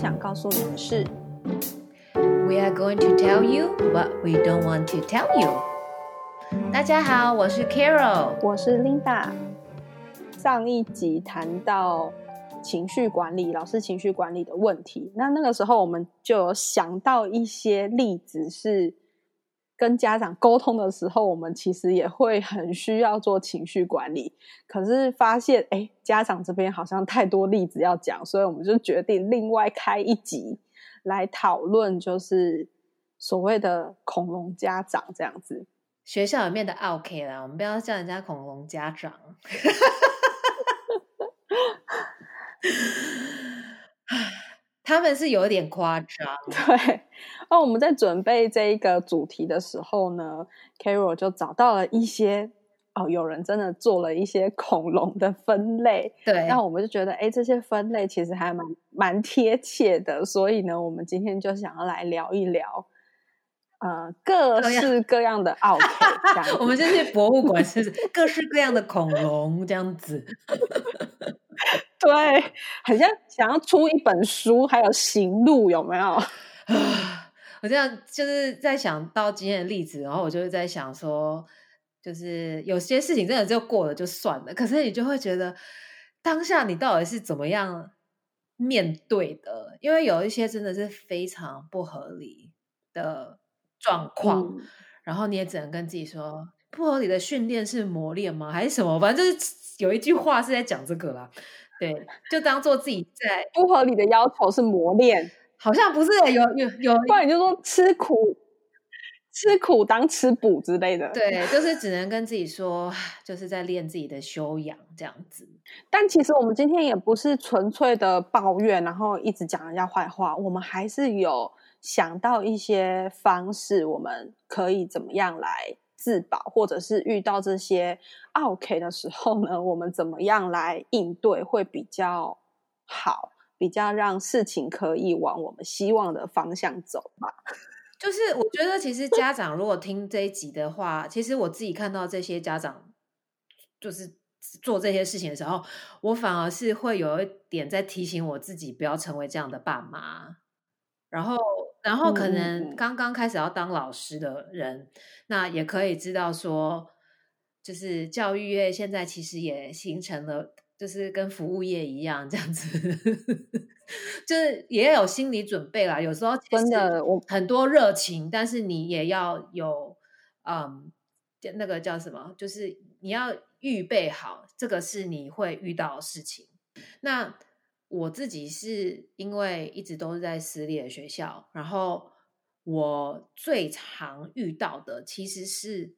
想告诉你的事。We are going to tell you what we don't want to tell you。大家好，我是 Carol。我是 Linda。上一集谈到情绪管理，老师情绪管理的问题。那那个时候我们就有想到一些例子，是跟家长沟通的时候，我们其实也会很需要做情绪管理。可是发现，哎，家长这边好像太多例子要讲，所以我们就决定另外开一集来讨论，就是所谓的恐龙家长这样子。学校里面的 OK 啦，我们不要叫人家恐龙家长。他们是有点夸张，对。那我们在准备这一个主题的时候呢，Carol 就找到了一些哦，有人真的做了一些恐龙的分类。对，那我们就觉得，哎，这些分类其实还蛮蛮贴切的。所以呢，我们今天就想要来聊一聊，呃，各式各样的奥 K。我们就去博物馆，是 各式各样的恐龙这样子。对，很像想要出一本书，还有行路，有没有？我这样就是在想到今天的例子，然后我就是在想说，就是有些事情真的就过了就算了，可是你就会觉得当下你到底是怎么样面对的？因为有一些真的是非常不合理的状况，嗯然后你也只能跟自己说，不合理的训练是磨练吗？还是什么？反正就是有一句话是在讲这个啦。对，就当做自己在不合理的要求是磨练，好像不是有有有，不然你就说吃苦，吃苦当吃补之类的。对，就是只能跟自己说，就是在练自己的修养这样子。但其实我们今天也不是纯粹的抱怨，然后一直讲人家坏话，我们还是有想到一些方式，我们可以怎么样来自保，或者是遇到这些 OK 的时候呢，我们怎么样来应对会比较好，比较让事情可以往我们希望的方向走吧。就是我觉得，其实家长如果听这一集的话，其实我自己看到这些家长就是做这些事情的时候，我反而是会有一点在提醒我自己，不要成为这样的爸妈。然后，然后可能嗯刚刚开始要当老师的人，那也可以知道说，就是教育业现在其实也形成了，就是跟服务业一样这样子，就是也有心理准备啦。有时候真的我很多热情，但是你也要有，嗯，那个叫什么？就是你要预备好，这个是你会遇到的事情。那我自己是因为一直都是在私立的学校，然后我最常遇到的其实是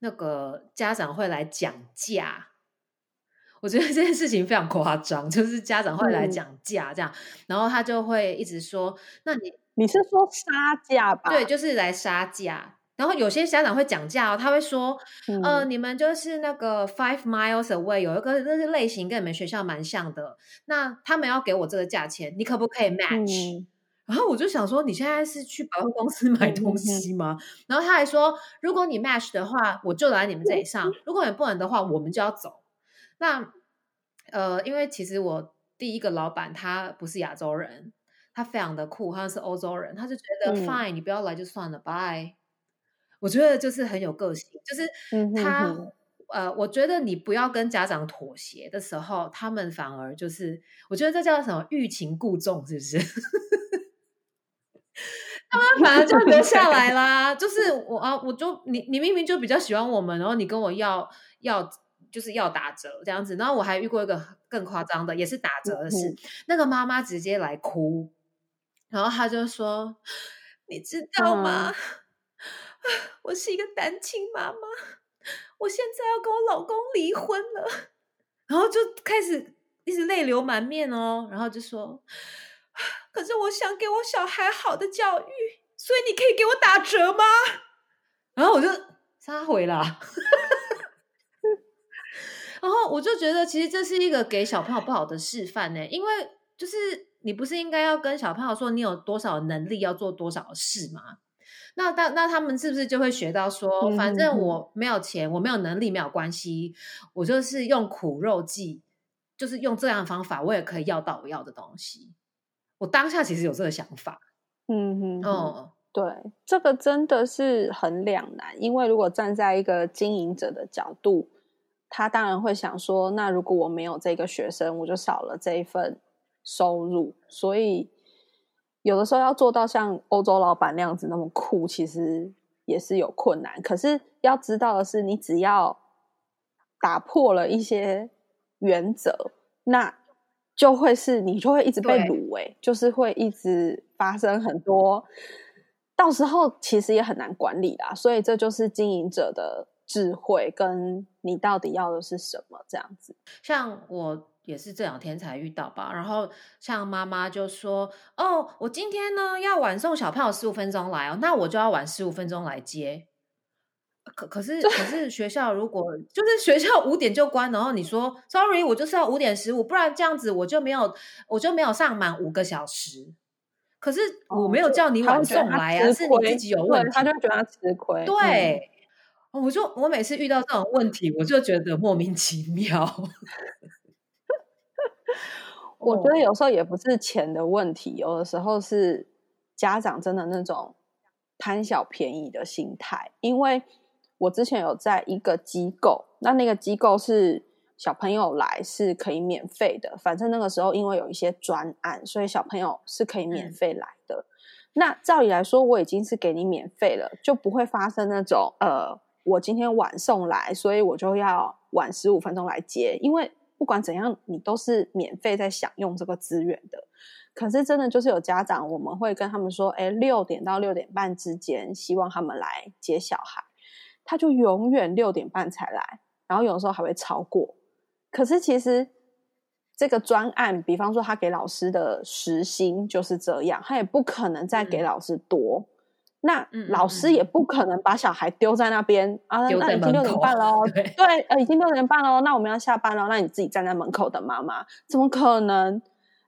那个家长会来讲价。我觉得这件事情非常夸张，就是家长会来嗯讲价这样，然后他就会一直说：“那你你是说杀价吧？对，就是来杀价。”然后有些家长会讲价哦，他会说：“呃，嗯你们就是那个 five miles away 有一个那个类型跟你们学校蛮像的，那他们要给我这个价钱，你可不可以 match？” 嗯然后我就想说，你现在是去百货公司买东西吗？然后他还说，如果你 match 的话，我就来你们这里上；如果你不能的话，我们就要走。那呃，因为其实我第一个老板他不是亚洲人，他非常的酷，他是欧洲人，他就觉得、嗯 fine，你不要来就算了，bye。我觉得就是很有个性，就是他。哼呃，我觉得你不要跟家长妥协的时候，他们反而就是，我觉得这叫什么欲擒故纵，是不是？他们反而就 留下来啦。就是我啊，我就你你明明就比较喜欢我们，然后你跟我要要就是要打折这样子。然后我还遇过一个更夸张的，也是打折的事，嗯那个妈妈直接来哭，然后她就说：“你知道吗？我是一个单亲妈妈，我现在要跟我老公离婚了。”然后就开始一直泪流满面哦，然后就说。可是我想给我小孩好的教育，所以你可以给我打折吗？然后我就撒回啦。然后我就觉得，其实这是一个给小朋友不好的示范呢，因为就是你不是应该要跟小朋友说你有多少能力要做多少事吗？那那那他们是不是就会学到说，反正我没有钱，我没有能力没有关系，我就是用苦肉计，就是用这样的方法，我也可以要到我要的东西。我当下其实有这个想法，嗯嗯，哦，对，这个真的是很两难，因为如果站在一个经营者的角度，他当然会想说，那如果我没有这个学生，我就少了这一份收入，所以有的时候要做到像欧洲老板那样子那么酷，其实也是有困难。可是要知道的是，你只要打破了一些原则，那就会是你就会一直被对掳，哎，就是会一直发生很多，到时候其实也很难管理啦。所以这就是经营者的智慧，跟你到底要的是什么这样子。像我也是这两天才遇到吧，然后像妈妈就说：“哦，我今天呢要晚送小朋友十五分钟来哦，那我就要晚十五分钟来接。”可可是可 是学校如果就是学校五点就关，然后你说 “sorry”，我就是要五点十五，不然这样子我就没有我就没有上满五个小时。可是我没有叫你晚送来啊，吃是你亏自己有对问题。他就会觉得他吃亏。嗯对，我就我每次遇到这种问题，我就觉得莫名其妙。我觉得哦有时候也不是钱的问题，有的时候是家长真的那种贪小便宜的心态。因为我之前有在一个机构，那那个机构是小朋友来是可以免费的，反正那个时候因为有一些专案，所以小朋友是可以免嗯费来的。那照理来说，我已经是给你免费了，就不会发生那种呃，我今天晚送来，所以我就要晚十五分钟来接，因为不管怎样，你都是免费在享用这个资源的。可是真的就是有家长，我们会跟他们说，哎，六点到六点半之间，希望他们来接小孩，他就永远六点半才来，然后有的时候还会超过。可是其实这个专案，比方说他给老师的时薪就是这样，他也不可能再给嗯老师多。嗯嗯老师也不可能把小孩丢在那边啊，那已经六点半喽，对。对，呃，已经六点半喽，那我们要下班了，那你自己站在门口等妈妈，怎么可能？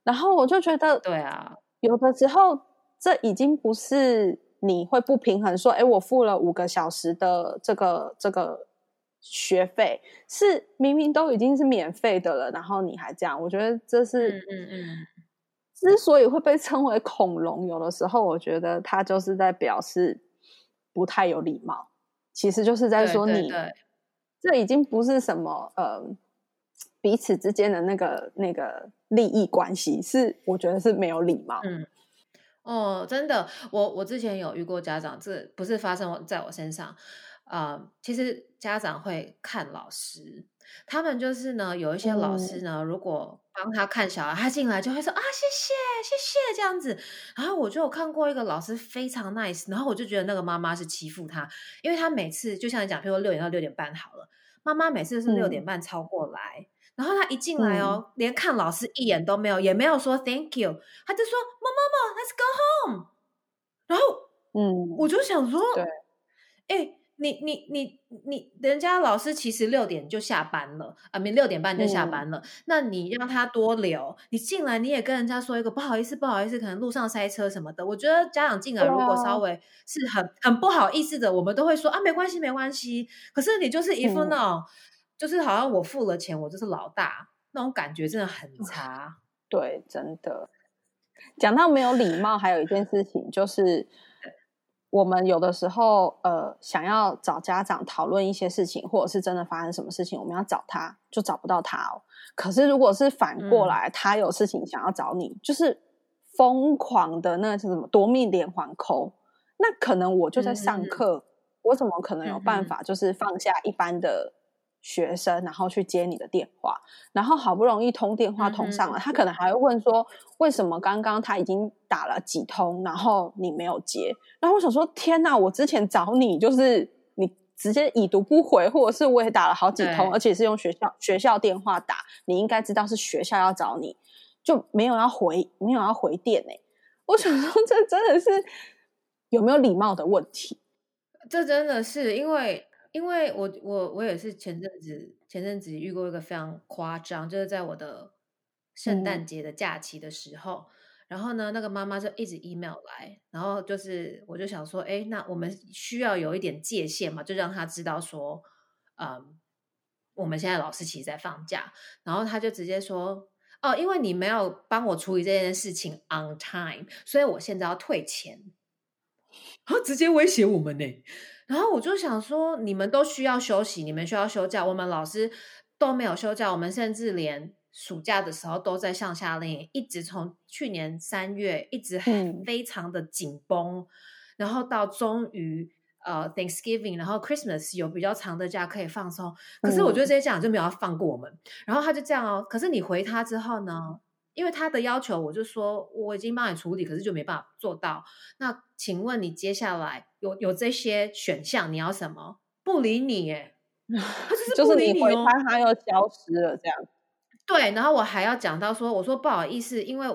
然后我就觉得，对啊，有的时候这已经不是你会不平衡，说，哎，我付了五个小时的这个这个学费，是明明都已经是免费的了，然后你还这样，我觉得这嗯是，嗯嗯，之所以会被称为恐龙，有的时候我觉得它就是在表示不太有礼貌，其实就是在说你这已经不是什么呃彼此之间的那个那个利益关系，是我觉得是没有礼貌。嗯。哦，真的，我我之前有遇过家长，这不是发生在我身上，呃，其实家长会看老师，他们就是呢，有一些老师呢，如果帮他看小孩，他进来就会说啊，谢谢谢谢这样子。然后我就有看过一个老师非常 nice，然后我就觉得那个妈妈是欺负他，因为他每次就像你讲，譬如说六点到六点半好了，妈妈每次都是六点半超过来。然后他一进来哦，连看老师一眼都没有，也没有说 thank you，他就说妈妈妈，let's go home。然后嗯，我就想说，对，哎，你你你你，人家老师其实六点就下班了，啊，没六点半就下嗯班了，那你让他多留，你进来你也跟人家说一个不好意思，不好意思，可能路上塞车什么的。我觉得家长进来如果啊稍微是很很不好意思的，我们都会说啊，没关系没关系。可是你就是一副嗯那种，就是好像我付了钱，我就是老大那种感觉，真的很差。对，真的。讲到没有礼貌，还有一件事情就是，我们有的时候呃想要找家长讨论一些事情，或者是真的发生什么事情，我们要找他就找不到他哦。可是如果是反过嗯。来，他有事情想要找你，就是疯狂的那是什么夺命连环扣，那可能我就在上课我怎么可能有办法就是放下一般的学生，然后去接你的电话？然后好不容易通电话嗯通上了，他可能还会问说，为什么刚刚他已经打了几通，然后你没有接？然后我想说，天哪！我之前找你就是你直接已读不回，或者是我也打了好几通，而且是用学校学校电话打，你应该知道是学校要找你，就没有要回，没有要回电呢、我想说，这真的是有没有礼貌的问题？这真的是因为，因为我我我也是前阵子前阵子遇过一个非常夸张，就是在我的圣诞节的假期的时候，然后呢，那个妈妈就一直 email 来，然后就是我就想说，哎，那我们需要有一点界限嘛，就让他知道说，嗯，我们现在老师其实在放假，然后他就直接说。哦，因为你没有帮我处理这件事情 on time，所以我现在要退钱。然后直接威胁我们呢。然后我就想说，你们都需要休息，你们需要休假，我们老师都没有休假，我们甚至连暑假的时候都在上下令，一直从去年三月一直很非常的紧绷，然后到终于呃 Thanksgiving，然后 Christmas 有比较长的假可以放松。可是我觉得这些家长就没有要放过我们，然后他就这样哦。可是你回他之后呢？因为他的要求，我就说我已经帮你处理，可是就没办法做到。那请问你接下来有有这些选项，你要什么？不理你耶，就是不理你回他，他又消失了，这样。对，然后我还要讲到说，我说不好意思，因为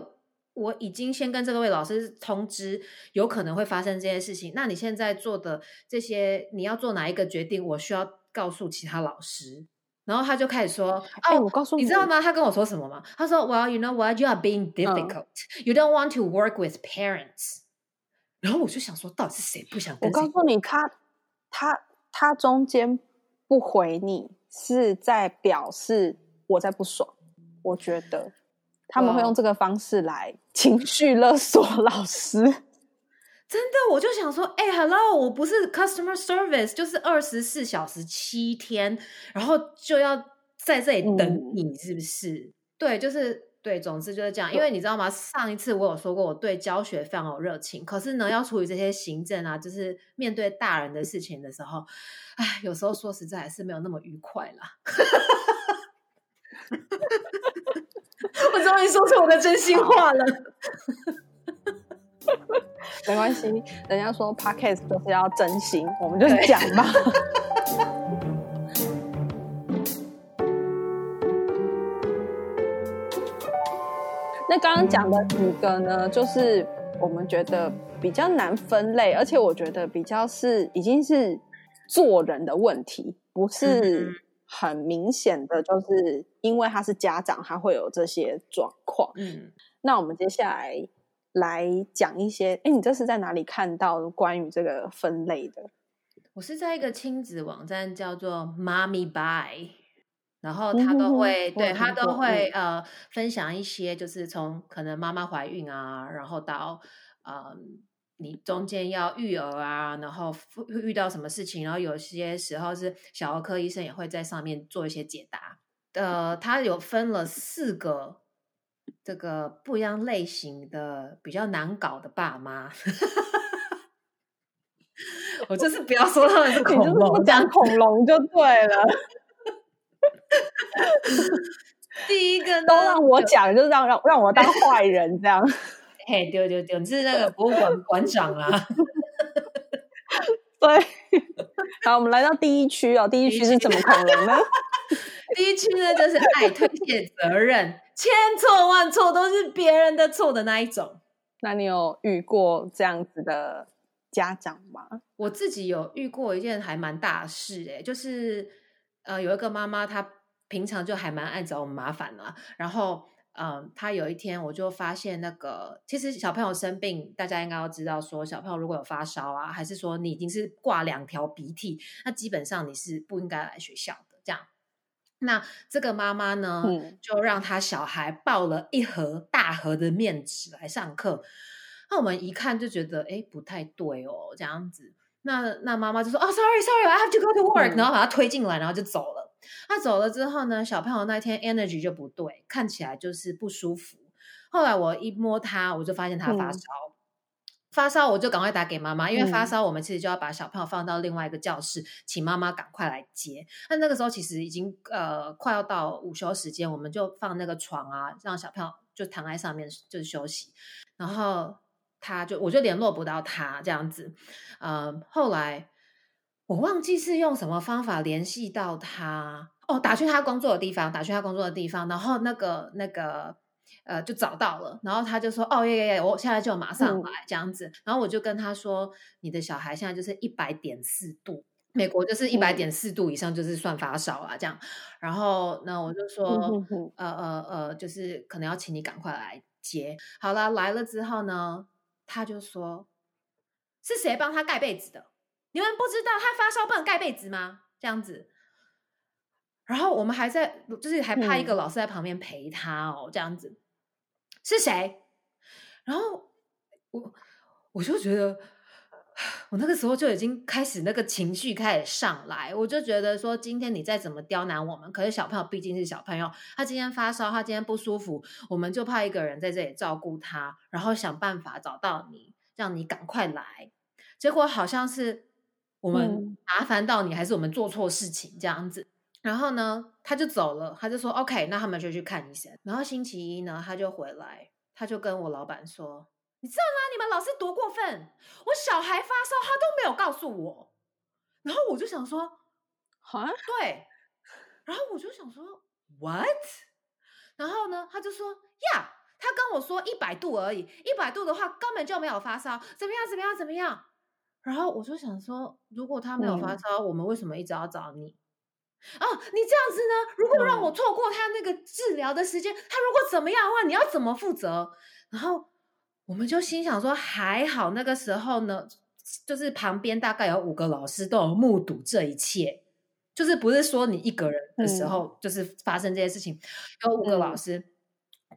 我已经先跟这位老师通知，有可能会发生这些事情。那你现在做的这些，你要做哪一个决定？我需要告诉其他老师。然后他就开始说：“哦，我告诉你，你知道吗？他跟我说什么吗？他说：‘Well, you know what? You are being difficult. You don't want to work with parents.’ 然后我就想说，到底是谁不想？我告诉你，他他他中间不回你是在表示我在不爽。我觉得他们会用这个方式来情绪勒索老师。”真的，我就想说，哎，Hello，我不是 customer service，就是二十四小时七天，然后就要在这里等你，是不是？对，就是对，总之就是这样。因为你知道吗？上一次我有说过，我对教学非常有热情，可是呢，要处理这些行政啊，就是面对大人的事情的时候，哎，有时候说实在还是没有那么愉快啦。我终于说出我的真心话了。没关系，人家说 podcast 就是要真心，我们就是讲吧。那刚刚讲的几个呢，就是我们觉得比较难分类，而且我觉得比较是已经是做人的问题，不是很明显的，就是因为他是家长，他会有这些状况。嗯，那我们接下来。来讲一些，哎，你这是在哪里看到关于这个分类的？我是在一个亲子网站叫做 Mommy Buy，然后他都会对他都会呃分享一些，就是从可能妈妈怀孕啊，然后到呃你中间要育儿啊，然后会遇到什么事情，然后有些时候是小儿科医生也会在上面做一些解答。呃，他有分了四个。这个不一样类型的比较难搞的爸妈，我就是不要说他们是恐龙，不讲恐龙就对了。第一个都让我讲，就让让让我当坏人这样。嘿，丢丢丢，你是那个博物馆馆长啦？对。好，我们来到第一区哦。第一区是什么恐龙呢？第一区呢，就是爱推卸责任。千错万错都是别人的错的那一种。那你有遇过这样子的家长吗？我自己有遇过一件还蛮大事哎，就是呃，有一个妈妈，她平常就还蛮爱找我们麻烦的。然后，嗯，她有一天我就发现那个，其实小朋友生病，大家应该要知道，说小朋友如果有发烧啊，还是说你已经是挂两条鼻涕，那基本上你是不应该来学校的。这样。那这个妈妈呢，就让她小孩抱了一盒大盒的面纸来上课。那我们一看就觉得，哎，不太对哦，这样子。那那妈妈就说：“哦，sorry，sorry，I have to go to work。”然后把他推进来，然后就走了。他走了之后呢，小朋友那天 energy 就不对，看起来就是不舒服。后来我一摸他，我就发现他发烧。发烧我就赶快打给妈妈，因为发烧我们其实就要把小朋友放到另外一个教室，请妈妈赶快来接。那那个时候其实已经呃快要到午休时间，我们就放那个床啊，让小朋友就躺在上面就是休息。然后他就我就联络不到他这样子，呃，后来我忘记是用什么方法联系到他哦，打去他工作的地方，打去他工作的地方，然后那个那个。呃，就找到了，然后他就说：“哦耶耶耶，我现在就马上来这样子。”然后我就跟他说：“你的小孩现在就是一百点四度，美国就是一百点四度以上就是算发烧啊，这样。”然后那我就说：“呃呃呃，就是可能要请你赶快来接。”好了，来了之后呢，他就说：“是谁帮他盖被子的？你们不知道他发烧不能盖被子吗？”这样子。然后我们还在，就是还派一个老师在旁边陪他哦，这样子是谁？然后我我就觉得。我那个时候就已经开始那个情绪开始上来，我就觉得说，今天你再怎么刁难我们，可是小朋友毕竟是小朋友，他今天发烧，他今天不舒服，我们就派一个人在这里照顾他，然后想办法找到你，让你赶快来。结果好像是我们麻烦到你，还是我们做错事情这样子。然后呢，他就走了，他就说 OK，那他们就去看医生。然后星期一呢，他就回来，他就跟我老板说。你知道吗？你们老师多过分！我小孩发烧，他都没有告诉我。然后我就想说，啊，对。然后我就想说，what？然后呢，他就说，呀，他跟我说一百度而已，一百度的话根本就没有发烧，怎么样？怎么样？怎么样？然后我就想说，如果他没有发烧，我们为什么一直要找你？哦，你这样子呢？如果让我错过他那个治疗的时间，他如果怎么样的话，你要怎么负责？然后。我们就心想说，还好那个时候呢，就是旁边大概有五个老师都有目睹这一切，就是不是说你一个人的时候，就是发生这些事情，有五个老师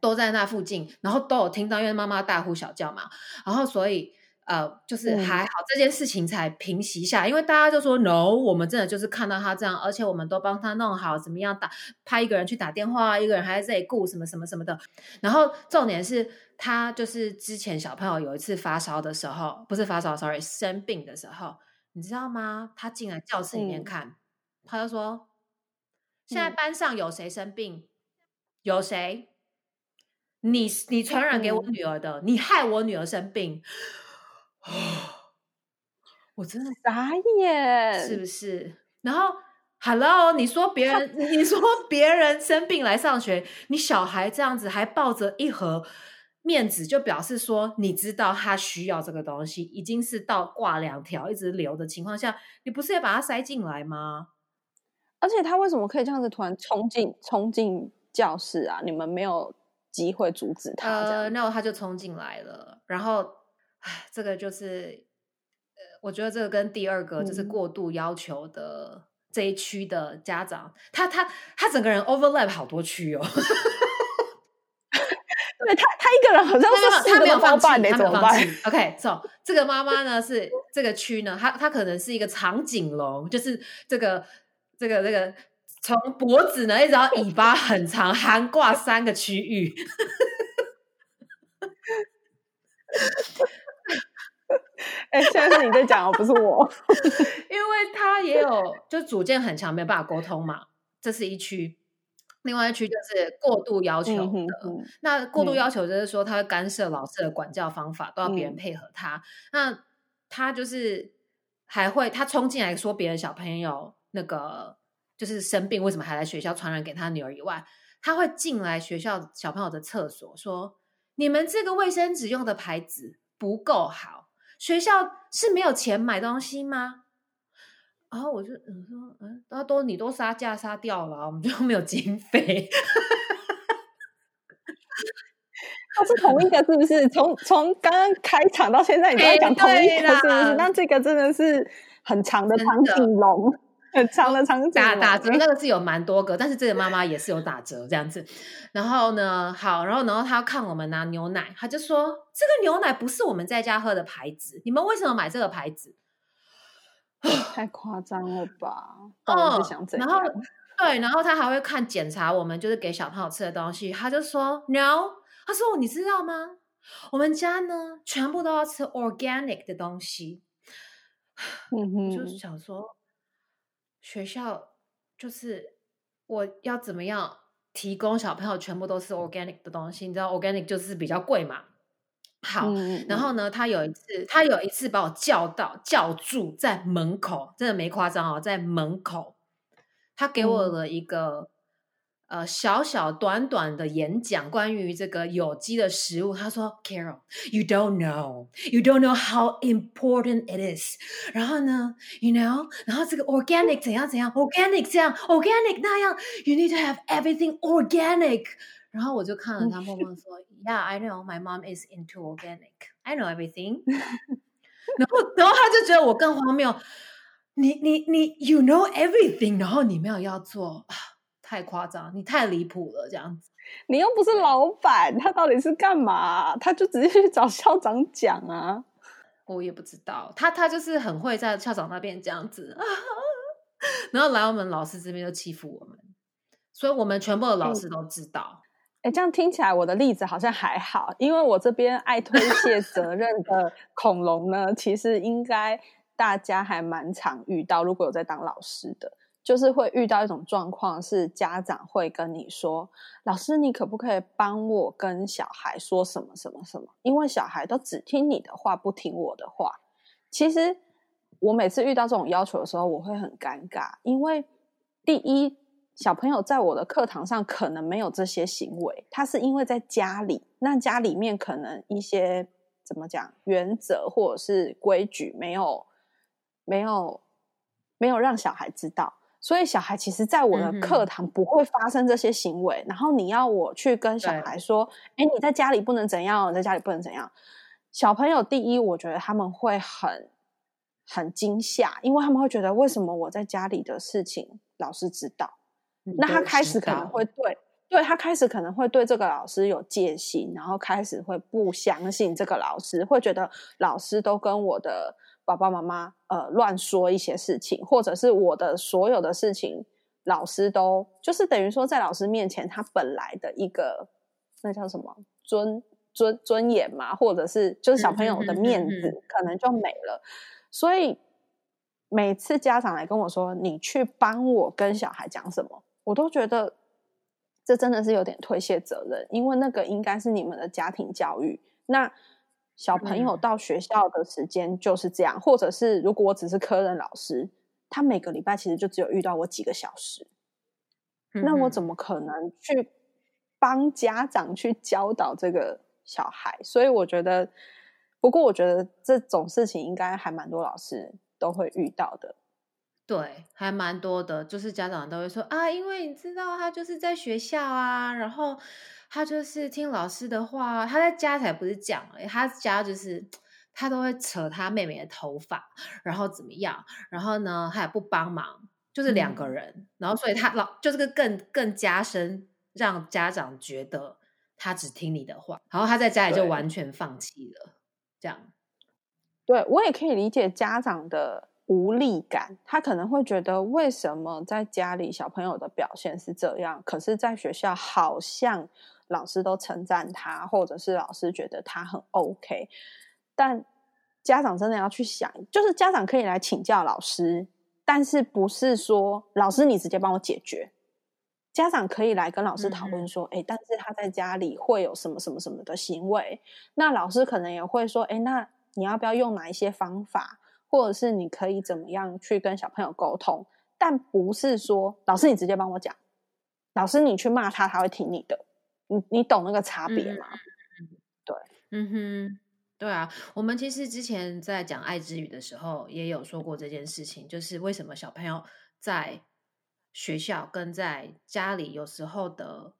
都在那附近，然后都有听到，因为妈妈大呼小叫嘛，然后所以。呃，就是还好这件事情才平息下，因为大家就说 no，我们真的就是看到他这样，而且我们都帮他弄好，怎么样打派一个人去打电话，一个人还在这里顾什么什么什么的。然后重点是他就是之前小朋友有一次发烧的时候，不是发烧，sorry，生病的时候，你知道吗？他进来教室里面看，他就说：“现在班上有谁生病？有谁？你你传染给我女儿的，你害我女儿生病。”我真的傻眼，是不是？然后，Hello，你说别人，你说别人生病来上学，你小孩这样子还抱着一盒面子，就表示说你知道他需要这个东西，已经是到挂两条一直流的情况下，你不是也把它塞进来吗？而且他为什么可以这样子突然冲进冲进教室啊？你们没有机会阻止他？呃，那他就冲进来了，然后。唉，这个就是，呃，我觉得这个跟第二个就是过度要求的这一区的家长，他他他整个人 overlap 好多区哦。对他，他一个人好像是他没有放弃，他没有放弃。OK，so 这个妈妈呢是这个区呢，她她可能是一个长颈龙，就是这个这个这个从脖子呢一直到尾巴很长，含挂三个区域。哎，现在是你在讲哦，不是我，因为他也有就主见很强，没有办法沟通嘛。这是一区，另外一区就是过度要求的。那过度要求就是说，他会干涉老师的管教方法，都要别人配合他。那他就是还会他冲进来说别人小朋友那个就是生病，为什么还来学校传染给他女儿以外，他会进来学校小朋友的厕所说：“你们这个卫生纸用的牌子不够好。”学校是没有钱买东西吗？然后我就嗯说嗯，都都你都杀价杀掉了，我们就没有经费。他是同一个是不是？从从刚刚开场到现在，你都在讲同一个是不是？那这个真的是很长的长颈龙。很长的长打打折那个是有蛮多个，但是这个妈妈也是有打折这样子。然后呢，好，然后然后他看我们拿牛奶，他就说这个牛奶不是我们在家喝的牌子，你们为什么买这个牌子？太夸张了吧？哦，然后 对，然后他还会看检查我们就是给小朋友吃的东西，他就说 no，他说你知道吗？我们家呢全部都要吃 organic 的东西。嗯哼，就是想说。学校就是我要怎么样提供小朋友全部都是 organic 的东西？你知道 organic 就是比较贵嘛？好，然后呢，他有一次，他有一次把我叫到叫住在门口，真的没夸张哦，在门口，他给我了一个。呃，小小短短的演讲，关于这个有机的食物。他说：“Carol，you don't know，you don't know how important it is。然后呢，you know，然后这个 organic 怎样怎样，organic 这样，organic 那样，you need to have everything organic。然后我就看了他，默默说：“Yeah，I know，my mom is into organic，I know everything。”然后，然后他就觉得我更荒谬。你你你，you know everything，然后你没有要做。太夸张，你太离谱了，这样子。你又不是老板，他到底是干嘛？他就直接去找校长讲啊。我也不知道，他他就是很会在校长那边这样子，然后来我们老师这边就欺负我们，所以我们全部的老师都知道。哎，这样听起来我的例子好像还好，因为我这边爱推卸 责任的恐龙呢，其实应该大家还蛮常遇到。如果有在当老师的，就是会遇到一种状况，是家长会跟你说：“老师，你可不可以帮我跟小孩说什么什么什么？因为小孩都只听你的话，不听我的话。”其实我每次遇到这种要求的时候，我会很尴尬，因为第一。小朋友在我的课堂上可能没有这些行为，他是因为在家里，那家里面可能一些怎么讲原则或者是规矩没有没有没有让小孩知道，所以小孩其实在我的课堂不会发生这些行为。然后你要我去跟小孩说：“哎，你在家里不能怎样，在家里不能怎样。”小朋友第一，我觉得他们会很很惊吓，因为他们会觉得为什么我在家里的事情老师知道。那他开始可能会对，对他开始可能会对这个老师有戒心，然后开始会不相信这个老师，会觉得老师都跟我的爸爸妈妈呃乱说一些事情，或者是我的所有的事情，老师都就是等于说在老师面前，他本来的一个那叫什么尊尊尊严嘛，或者是就是小朋友的面子可能就没了，所以每次家长来跟我说，你去帮我跟小孩讲什么。我都觉得这真的是有点推卸责任，因为那个应该是你们的家庭教育。那小朋友到学校的时间就是这样，或者是如果我只是科任老师，他每个礼拜其实就只有遇到我几个小时，那我怎么可能去帮家长去教导这个小孩？所以我觉得，不过我觉得这种事情应该还蛮多老师都会遇到的。对，还蛮多的，就是家长都会说啊，因为你知道他就是在学校啊，然后他就是听老师的话，他在家才不是讲，他家就是他都会扯他妹妹的头发，然后怎么样，然后呢他也不帮忙，就是两个人，然后所以他老就这个更更加深，让家长觉得他只听你的话，然后他在家里就完全放弃了，这样，对我也可以理解家长的。无力感，他可能会觉得为什么在家里小朋友的表现是这样，可是在学校好像老师都称赞他，或者是老师觉得他很 OK。但家长真的要去想，就是家长可以来请教老师，但是不是说老师你直接帮我解决？家长可以来跟老师讨论说，哎，但是他在家里会有什么什么什么的行为，那老师可能也会说，哎，那你要不要用哪一些方法？或者是你可以怎么样去跟小朋友沟通，但不是说老师你直接帮我讲，老师你去骂他他会听你的，你你懂那个差别吗？对，嗯哼，对啊，我们其实之前在讲爱之语的时候也有说过这件事情，就是为什么小朋友在学校跟在家里有时候的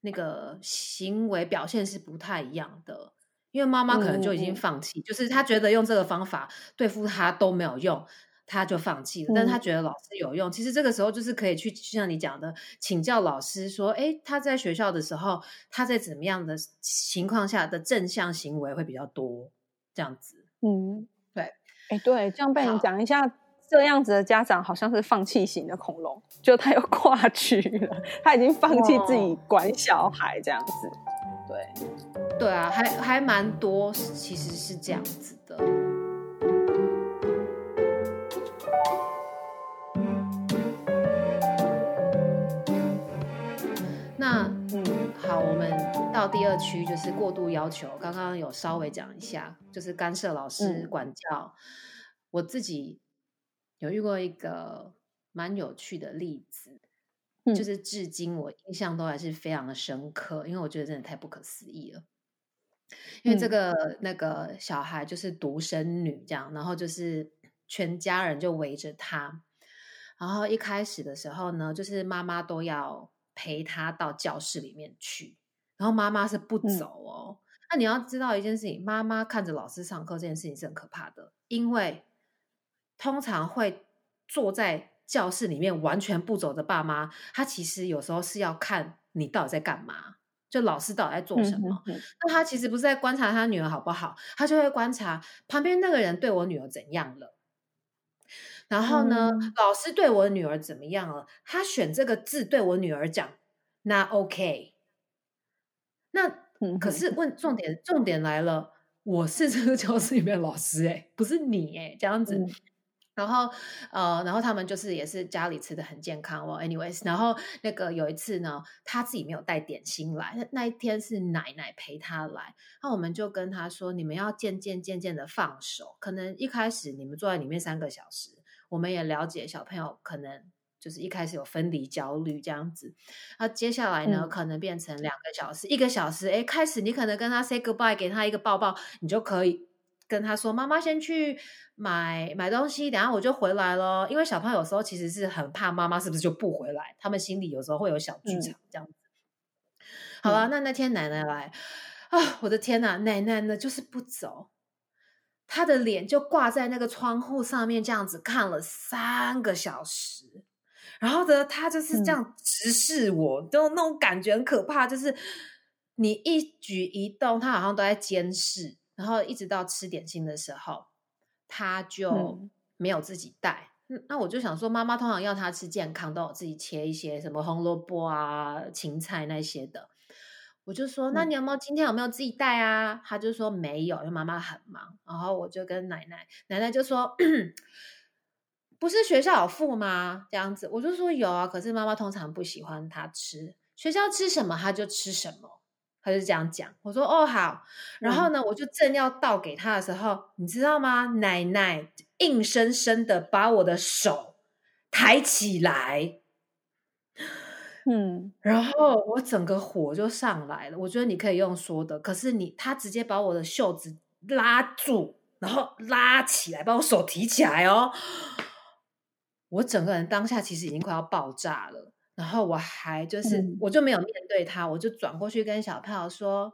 那个行为表现是不太一样的。因为妈妈可能就已经放弃，就是他觉得用这个方法对付他都没有用，他就放弃了。但是他觉得老师有用，其实这个时候就是可以去就像你讲的，请教老师说，哎，他在学校的时候，他在怎么样的情况下的正向行为会比较多，这样子。嗯，对，哎，对，这样被你讲一下，这样子的家长好像是放弃型的恐龙，就他又跨区了，他已经放弃自己管小孩这样子。对。对啊，还还蛮多，其实是这样子的。到第二区就是过度要求。刚刚有稍微讲一下，就是干涉老师管教。我自己有遇过一个蛮有趣的例子，就是至今我印象都还是非常的深刻，因为我觉得真的太不可思议了。因为这个那个小孩就是独生女，这样，然后就是全家人就围着她，然后一开始的时候呢，就是妈妈都要陪她到教室里面去，然后妈妈是不走哦。那你要知道一件事情，妈妈看着老师上课这件事情是很可怕的，因为通常会坐在教室里面完全不走的爸妈，他其实有时候是要看你到底在干嘛，就老师到底在做什么。那他其实不是在观察他女儿好不好，他就会观察旁边那个人对我女儿怎样了。然后呢，老师对我女儿怎么样了？他选这个字对我女儿讲，那 OK。那可是问重点，重点来了，我是这个教室里面的老师哎，不是你哎，这样子。然后呃，然后他们就是也是家里吃的很健康哦。Anyways，然后那个有一次呢，他自己没有带点心来，那那一天是奶奶陪他来，那我们就跟他说，你们要渐渐渐渐的放手，可能一开始你们坐在里面三个小时。我们也了解小朋友可能就是一开始有分离焦虑这样子，那接下来呢，可能变成两个小时、一个小时。哎，开始你可能跟他 say goodbye，给他一个抱抱，你就可以跟他说：“妈妈先去买买东西，等下我就回来了。”因为小朋友有时候其实是很怕妈妈是不是就不回来，他们心里有时候会有小剧场这样子。好了，那那天奶奶来啊，我的天呐，奶奶呢就是不走。他的脸就挂在那个窗户上面，这样子看了三个小时，然后呢，他就是这样直视我，就那种感觉很可怕，就是你一举一动，他好像都在监视。然后一直到吃点心的时候，他就没有自己带。那我就想说，妈妈通常要他吃健康，都有自己切一些什么红萝卜啊、芹菜那些的。我就说，那你有没有今天有没有自己带啊？他就说没有，因为妈妈很忙。然后我就跟奶奶，奶奶就说，不是学校有付吗？这样子，我就说有啊。可是妈妈通常不喜欢他吃，学校吃什么他就吃什么，他就这样讲。我说哦好。然后呢，我就正要倒给他的时候，你知道吗？奶奶硬生生的把我的手抬起来。嗯，然后我整个火就上来了。我觉得你可以用说的，可是你他直接把我的袖子拉住，然后拉起来，把我手提起来哦。我整个人当下其实已经快要爆炸了。然后我还就是，我就没有面对他，我就转过去跟小票说：“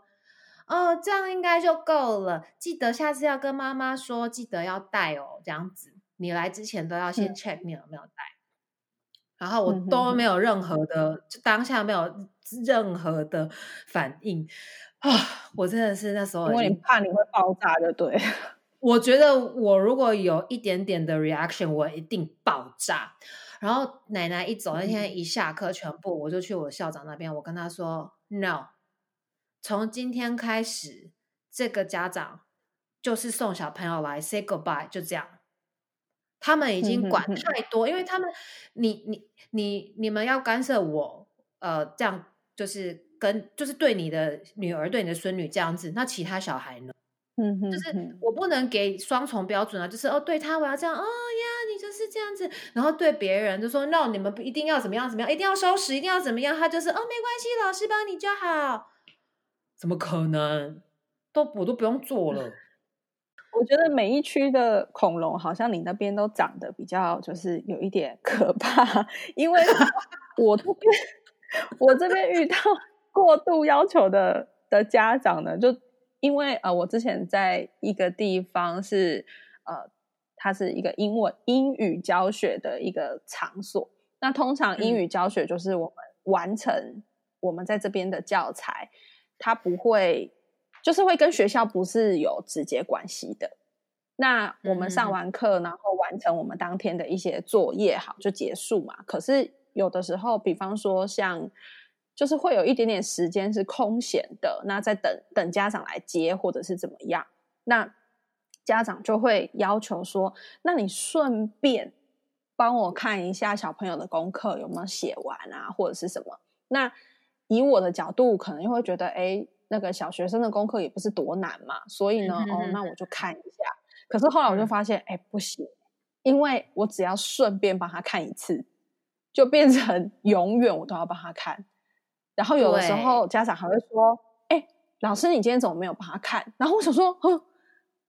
哦，这样应该就够了。记得下次要跟妈妈说，记得要带哦。这样子，你来之前都要先 check 你有没有带。”然后我都没有任何的，就当下没有任何的反应啊！我真的是那时候，因为你怕你会爆炸，就对。我觉得我如果有一点点的 reaction，我一定爆炸。然后奶奶一走那天一下课，全部我就去我校长那边，我跟他说：“No，从今天开始，这个家长就是送小朋友来 say goodbye，就这样。”他们已经管太多，因为他们，你你你你们要干涉我，呃，这样就是跟就是对你的女儿对你的孙女这样子，那其他小孩呢？嗯哼，就是我不能给双重标准啊，就是哦，对他我要这样，哦呀，你就是这样子，然后对别人就说 no，你们不一定要怎么样怎么样，一定要收拾，一定要怎么样，他就是哦，没关系，老师帮你就好，怎么可能？都我都不用做了。我觉得每一区的恐龙好像你那边都长得比较就是有一点可怕，因为 我这边我这边遇到过度要求的的家长呢，就因为呃我之前在一个地方是呃它是一个英文英语教学的一个场所，那通常英语教学就是我们完成我们在这边的教材，它不会。就是会跟学校不是有直接关系的。那我们上完课，然后完成我们当天的一些作业，好就结束嘛。可是有的时候，比方说像，就是会有一点点时间是空闲的，那在等等家长来接，或者是怎么样，那家长就会要求说：“那你顺便帮我看一下小朋友的功课有没有写完啊，或者是什么？”那以我的角度，可能又会觉得，哎。那个小学生的功课也不是多难嘛，所以呢，哦，那我就看一下。可是后来我就发现，哎，不行，因为我只要顺便帮他看一次，就变成永远我都要帮他看。然后有的时候家长还会说，哎，老师，你今天怎么没有帮他看？然后我想说，哼，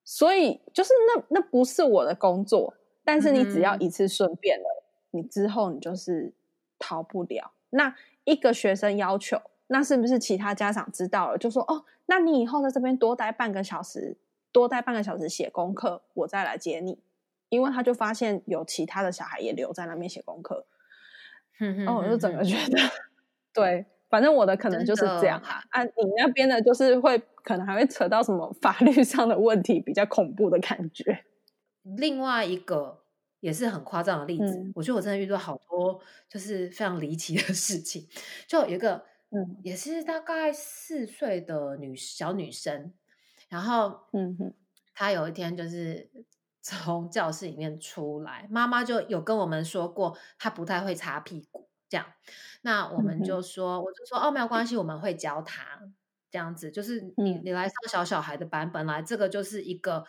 所以就是那那不是我的工作，但是你只要一次顺便了，你之后你就是逃不了。那一个学生要求。那是不是其他家长知道了，就说哦，那你以后在这边多待半个小时，多待半个小时写功课，我再来接你。因为他就发现有其他的小孩也留在那边写功课，然然后我就整个觉得，对，反正我的可能就是这样啊。啊，你那边的就是会可能还会扯到什么法律上的问题，比较恐怖的感觉。另外一个也是很夸张的例子，嗯我觉得我真的遇到好多就是非常离奇的事情。就有一个，嗯也是大概四岁的女小女生，然后嗯哼，她有一天就是从教室里面出来，妈妈就有跟我们说过，她不太会擦屁股这样。那我们就说，我就说哦，没有关系，我们会教他这样子。就是你嗯你来上小小孩的班，本来这个就是一个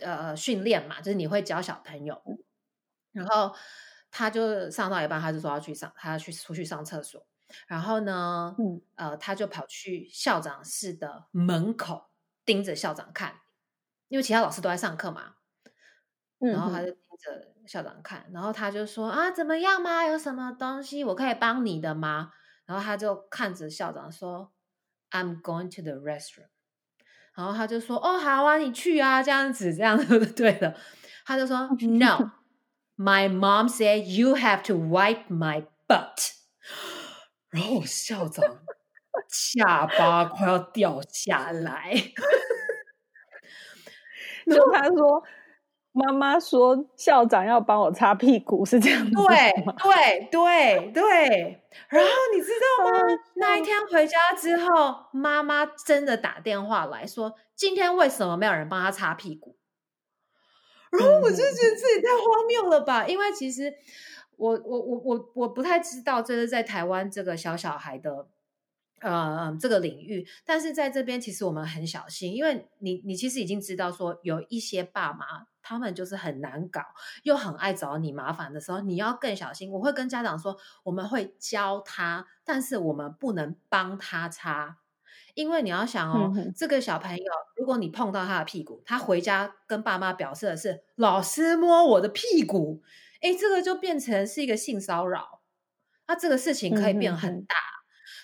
呃训练嘛，就是你会教小朋友。然后他就上到一半，他就说要去上，他要去出去上厕所。然后呢，嗯呃，他就跑去校长室的门口盯着校长看，因为其他老师都在上课嘛。嗯然后他就盯着校长看，然后他就说啊，怎么样吗？有什么东西我可以帮你的吗？然后他就看着校长说，I'm going to the restroom。然后他就说，哦，好啊，你去啊，这样子，这样子就 对了。他就说，No。My mom said you have to wipe my butt。然后校长下巴快要掉下来。就他说，妈妈说校长要帮我擦屁股，是这样子对吗？对对对。然后你知道吗？哦那一天回家之后，妈妈真的打电话来说，今天为什么没有人帮她擦屁股？然后我就觉得自己太荒谬了吧！因为其实我我我我我不太知道这是在台湾这个小小孩的呃这个领域，但是在这边其实我们很小心，因为你你其实已经知道说有一些爸妈他们就是很难搞，又很爱找你麻烦的时候，你要更小心。我会跟家长说，我们会教他，但是我们不能帮他擦。因为你要想哦，这个小朋友，如果你碰到他的屁股，他回家跟爸妈表示的是老师摸我的屁股，哎，这个就变成是一个性骚扰，那这个事情可以变很大。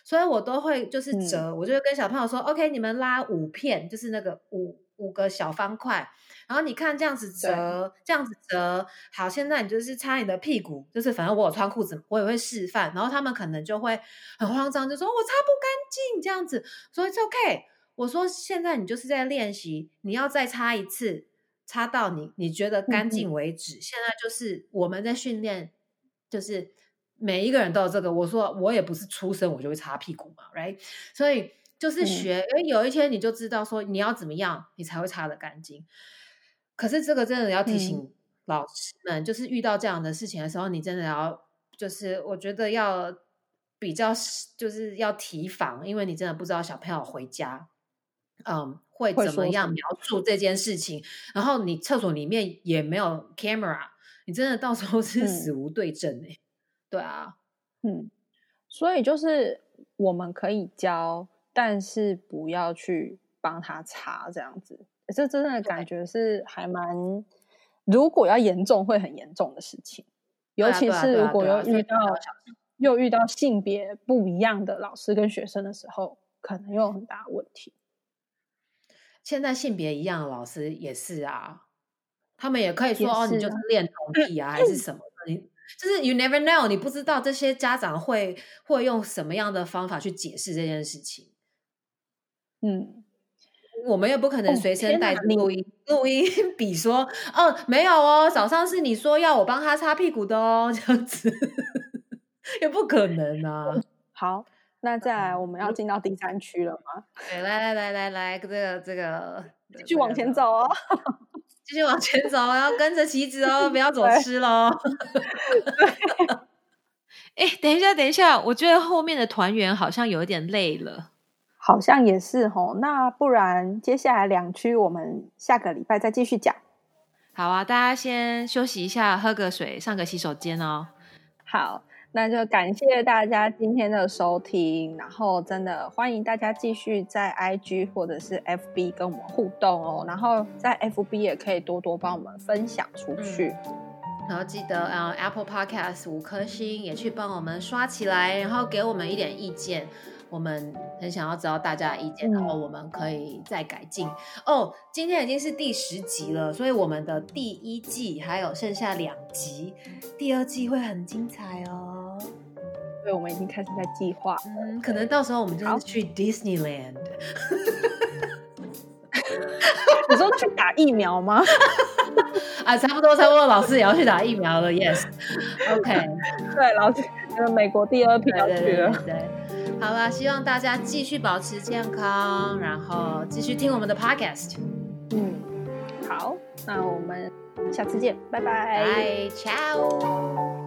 所以我都会就是嗯折，我就会跟小朋友说，OK，你们拉五片，就是那个五五个小方块，然后你看这样子折，这样子折，好，现在你就是擦你的屁股，就是反正我有穿裤子，我也会示范，然后他们可能就会很慌张，就说我擦不干净这样子，所以 OK。我说现在你就是在练习，你要再擦一次，擦到你你觉得干净为止。现在就是我们在训练，就是每一个人都有这个。我说我也不是出生我就会擦屁股嘛，right？所以就是学，因为、有一天你就知道说你要怎么样，你才会擦的干净。可是这个真的要提醒老师们，就是遇到这样的事情的时候，你真的要，就是我觉得要比较，就是要提防，因为你真的不知道小朋友回家，嗯，会会怎么样描述这件事情。然后你厕所里面也没有 camera，你真的到时候是嗯死无对证哎、对啊，嗯，所以就是我们可以教，但是不要去帮他查这样子。这真的感觉是还蛮，如果要严重会很严重的事情，尤其是如果又遇到又遇到性别不一样的老师跟学生的时候，可能又有很大的问题。现在性别一样的老师也是啊，他们也可以说也哦，你就是恋童癖啊，还是什么的，你就是 you never know，你不知道这些家长会会用什么样的方法去解释这件事情。嗯，我们也不可能哦随身带录音录音 笔说，哦，没有哦，早上是你说要我帮他擦屁股的哦，这样子也不可能啊。好，那再来嗯我们要进到第三区了吗？对，来来来来来，这个这个 继续往前走，哦。继续往前走，要跟着旗子哦，不要走对失喽。哎，等一下，等一下，我觉得后面的团员好像有一点累了。好像也是吼，那不然接下来两区我们下个礼拜再继续讲。好啊，大家先休息一下，喝个水，上个洗手间哦。好，那就感谢大家今天的收听，然后真的欢迎大家继续在 IG 或者是 FB 跟我们互动哦，然后在 FB 也可以多多帮我们分享出去。然后记得呃 Apple Podcast 五颗星也去帮我们刷起来，然后给我们一点意见。我们很想要知道大家的意见，然后我们可以再改进。哦，今天已经是第十集了，所以我们的第一季还有剩下两集，第二季会很精彩哦。对，我们已经开始在计划，嗯，可能到时候我们就是去 Disneyland。你说去打疫苗吗？啊，差不多，差不多，老师也要去打疫苗了。Yes，OK，对，老师，美国第二批要去了。对，好啦，希望大家继续保持健康，然后继续听我们的 podcast。嗯，好，那我们下次见，拜拜，，ciao。